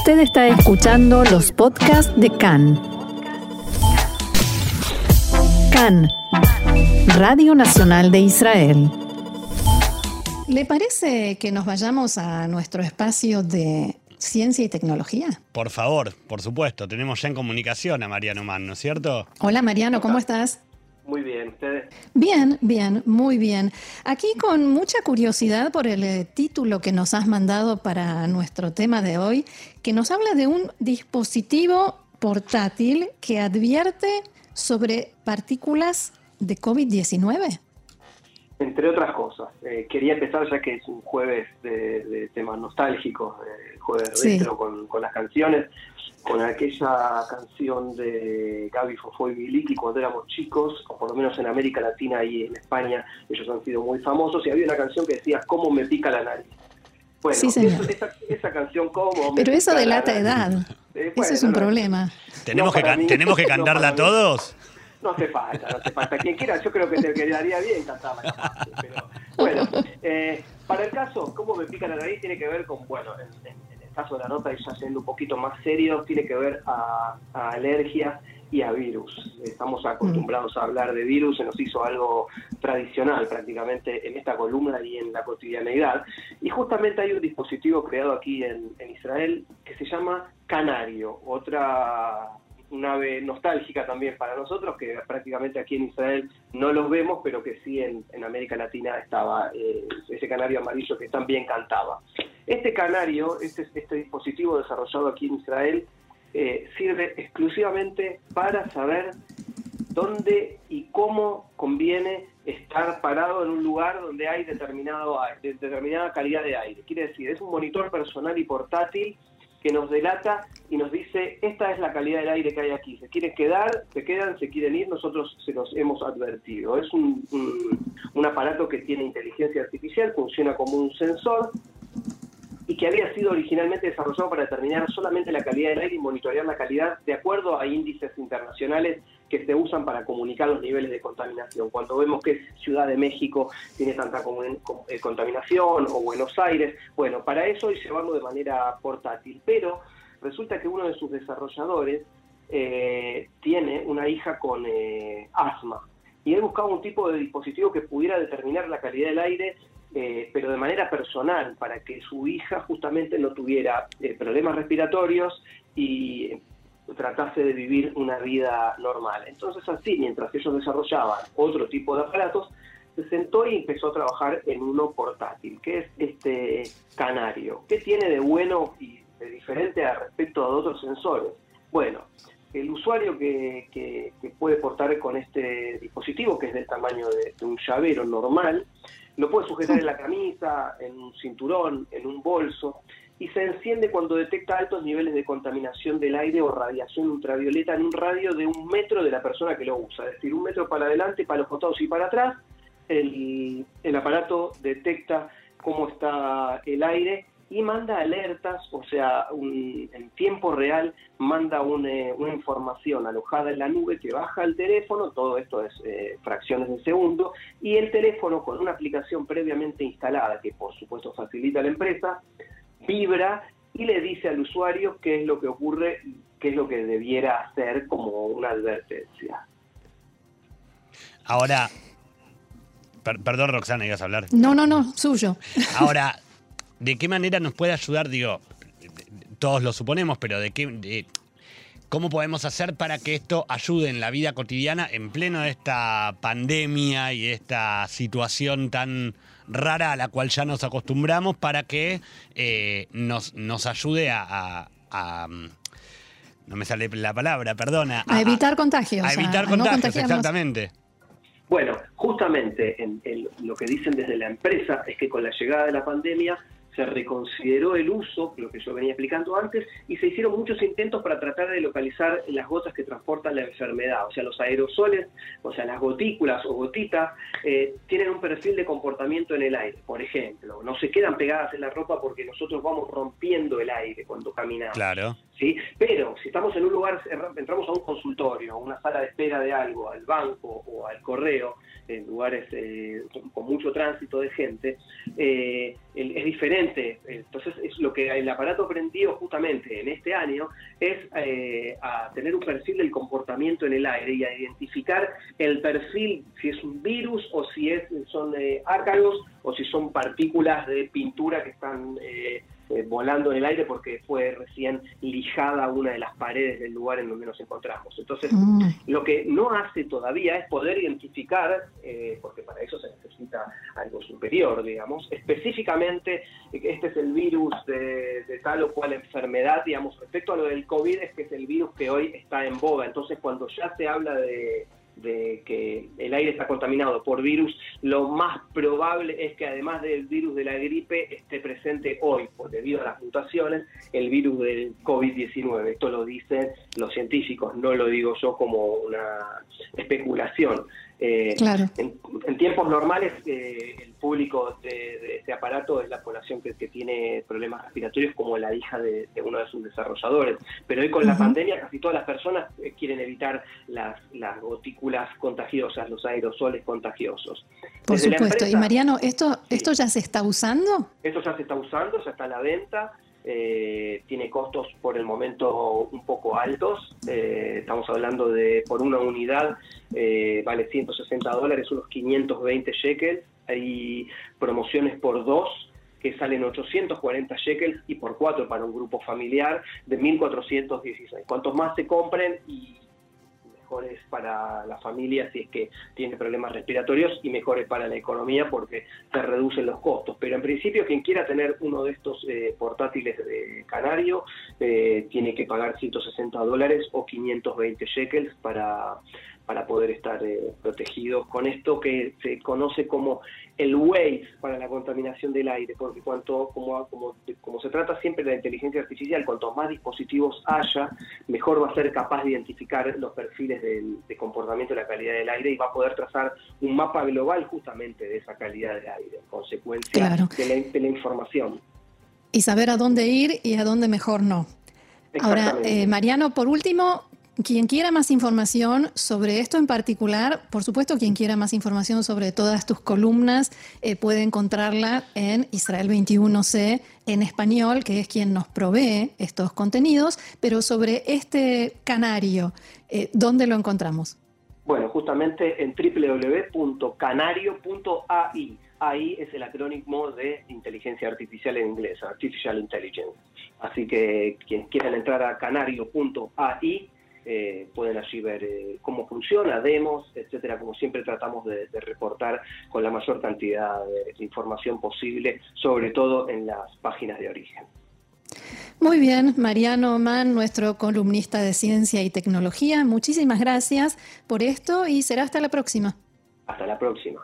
Usted está escuchando los podcasts de CAN. CAN, Radio Nacional de Israel. ¿Le parece que nos vayamos a nuestro espacio de ciencia y tecnología? Por favor, por supuesto. Tenemos ya en comunicación a Mariano Mann, ¿no es cierto? Hola Mariano, ¿cómo estás? Muy bien, ¿ustedes? Bien, bien, muy bien. Aquí con mucha curiosidad por el eh, título que nos has mandado para nuestro tema de hoy, que nos habla de un dispositivo portátil que advierte sobre partículas de COVID-19. Entre otras cosas. Eh, quería empezar ya que es un jueves de, temas nostálgicos, eh, jueves Sí. retro con, con las canciones, con aquella canción de Gaby Fofó y Miliki cuando éramos chicos, o por lo menos en América Latina y en España, ellos han sido muy famosos, y había una canción que decía ¿Cómo me pica la nariz? Bueno, Sí, señor. eso- esa, esa canción ¿Cómo me Pero eso pica la delata nariz? edad. Eh, Ese bueno, es un no, problema. ¿Tenemos, No que, mí, ¿tenemos que no cantarla mí. todos? No hace falta, no hace falta. Quien quiera, yo creo que te quedaría bien cantarla. Pero bueno, eh, para el caso, cómo me pica la nariz tiene que ver con, bueno, en, caso de la nota, y ya siendo un poquito más serio, tiene que ver a, a alergias y a virus. Estamos acostumbrados a hablar de virus, se nos hizo algo tradicional prácticamente en esta columna y en la cotidianeidad. Y justamente hay un dispositivo creado aquí en, en Israel que se llama Canario, otra un ave nostálgica también para nosotros, que prácticamente aquí en Israel no los vemos, pero que sí en, en América Latina estaba eh, ese canario amarillo que también cantaba. Este canario, este, este dispositivo desarrollado aquí en Israel, eh, sirve exclusivamente para saber dónde y cómo conviene estar parado en un lugar donde hay determinado, a- de- determinada calidad de aire. Quiere decir, es un monitor personal y portátil que nos delata y nos dice, esta es la calidad del aire que hay aquí. Se quieren quedar, se quedan, se quieren ir, nosotros se los hemos advertido. Es un- un aparato que tiene inteligencia artificial, funciona como un sensor y que había sido originalmente desarrollado para determinar solamente la calidad del aire y monitorear la calidad de acuerdo a índices internacionales que se usan para comunicar los niveles de contaminación. Cuando vemos que Ciudad de México tiene tanta eh, contaminación o Buenos Aires, bueno, para eso y llevarlo de manera portátil. Pero resulta que uno de sus desarrolladores eh, tiene una hija con eh, asma y él buscaba un tipo de dispositivo que pudiera determinar la calidad del aire eh, pero de manera personal, para que su hija justamente no tuviera eh, problemas respiratorios y tratase de vivir una vida normal. Entonces así, mientras ellos desarrollaban otro tipo de aparatos, se sentó y empezó a trabajar en uno portátil, que es este canario. ¿Qué tiene de bueno y de diferente a respecto a otros sensores? Bueno, el usuario que, puede portar con este dispositivo, que es del tamaño de un llavero normal, lo puede sujetar en la camisa, en un cinturón, en un bolso, y se enciende cuando detecta altos niveles de contaminación del aire o radiación ultravioleta en un radio de un metro de la persona que lo usa, es decir, un metro para adelante, para los costados y para atrás. El, el aparato detecta cómo está el aire y manda alertas, o sea, un- en tiempo real manda un, eh, una información alojada en la nube que baja al teléfono, todo esto es eh, fracciones de segundo, y el teléfono con una aplicación previamente instalada, que por supuesto facilita a la empresa, vibra y le dice al usuario qué es lo que ocurre, qué es lo que debiera hacer como una advertencia. Ahora, per- perdón Roxana, ibas a hablar. No, no, no, suyo. Ahora, ¿de qué manera nos puede ayudar? Digo, todos lo suponemos, pero ¿de qué, de- ¿cómo podemos hacer para que esto ayude en la vida cotidiana en pleno de esta pandemia y esta situación tan rara a la cual ya nos acostumbramos para que eh, nos, nos ayude a, a- a- No me sale la palabra, perdona. A evitar contagios. A evitar contagios, exactamente. Bueno, justamente en, en lo que dicen desde la empresa es que con la llegada de la pandemia se reconsideró el uso, lo que yo venía explicando antes, y se hicieron muchos intentos para tratar de localizar las gotas que transportan la enfermedad. O sea, los aerosoles, o sea, las gotículas o gotitas, eh, tienen un perfil de comportamiento en el aire. Por ejemplo, no se quedan pegadas en la ropa porque nosotros vamos rompiendo el aire cuando caminamos. Claro. ¿Sí? Pero si estamos en un lugar, entramos a un consultorio, a una sala de espera de algo, al banco o al correo, en lugares eh, con mucho tránsito de gente, eh, es diferente. Entonces, es lo que el aparato aprendió justamente en este año es eh, a tener un perfil del comportamiento en el aire y a identificar el perfil, si es un virus o si es, son ácaros o si son partículas de pintura que están eh, volando en el aire porque fue recién lijada una de las paredes del lugar en donde nos encontramos. Entonces, mm. lo que no hace todavía es poder identificar, eh, porque para eso se necesita algo superior, digamos, específicamente este es el virus de, de tal o cual enfermedad, digamos, respecto a lo del COVID, es que es el virus que hoy está en boga. Entonces, cuando ya se habla de de que el aire está contaminado por virus, lo más probable es que además del virus de la gripe esté presente hoy, por debido a las mutaciones, el virus del COVID-19. Esto lo dicen los científicos, no lo digo yo como una especulación. Eh, claro. en, tiempos normales, eh, el público de, este aparato es la población que, tiene problemas respiratorios, como la hija de, uno de sus desarrolladores. Pero hoy con la pandemia, casi todas las personas eh, quieren evitar las, las gotículas contagiosas, los aerosoles contagiosos. Por supuesto. y Mariano, ¿esto, ¿esto ya se está usando? Esto ya se está usando, ya está a la venta. Eh, tiene costos por el momento un poco altos. Eh, estamos hablando de por una unidad eh, vale 160 dólares, unos 520 shekels. Hay promociones por dos que salen 840 shekels y por cuatro para un grupo familiar de 1416. Cuantos más se compren y mejores para la familia si es que tiene problemas respiratorios y mejores para la economía porque se reducen los costos. Pero en principio quien quiera tener uno de estos eh, portátiles de Canario eh, tiene que pagar 160 dólares o 520 shekels para para poder estar eh, protegidos con esto que se conoce como el Waze para la contaminación del aire, porque cuanto como, como, como se trata siempre de la inteligencia artificial, cuanto más dispositivos haya, mejor va a ser capaz de identificar los perfiles de comportamiento de la calidad del aire y va a poder trazar un mapa global justamente de esa calidad del aire, en consecuencia de, la, información. Y saber a dónde ir y a dónde mejor no. Ahora, eh, Mariano, por último, quien quiera más información sobre esto en particular, por supuesto, quien quiera más información sobre todas tus columnas, eh, puede encontrarla en Israel 21C en español, que es quien nos provee estos contenidos, pero sobre este canario, eh, ¿dónde lo encontramos? Bueno, justamente en www.canario.ai. AI es el acrónimo de inteligencia artificial en inglés, Artificial Intelligence. Así que quien quiera entrar a canario.ai eh, pueden allí ver eh, cómo funciona, demos, etcétera, como siempre tratamos de, reportar con la mayor cantidad de, información posible, sobre todo en las páginas de origen. Muy bien, Mariano Mann, nuestro columnista de ciencia y tecnología, muchísimas gracias por esto y será hasta la próxima. Hasta la próxima.